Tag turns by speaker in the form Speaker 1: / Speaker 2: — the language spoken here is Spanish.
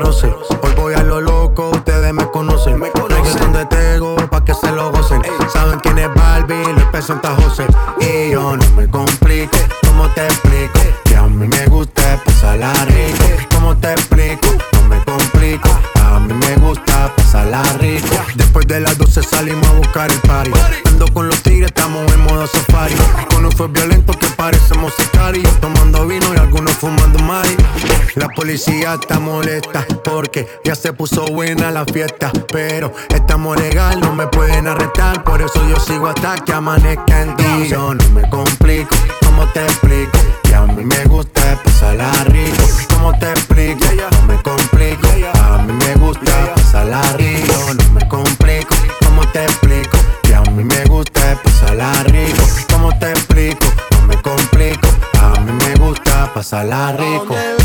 Speaker 1: roce. Hoy voy a lo loco, ustedes me conocen. Me conocen de Tego, pa' que se lo gocen. Saben quién es Barbie, López Santa José. Y yo no me complico, ¿cómo te explico? Que a mí me gusta pasarla rico. ¿Cómo te explico? No me complico. A mí me gusta pasarla rico. Después de las 12 salimos a buscar el party. Ando con los tigres, estamos en modo safari. Con un fue violento que parecemos sicarios. Tomando vino y fumando mari. La policía está molesta porque ya se puso buena la fiesta. Pero estamos legal, no me pueden arrestar. Por eso yo sigo hasta que amanezca en ti. Yo no me complico, ¿cómo te explico? Que a mí me gusta pasarla rico. ¿Cómo pásala rico.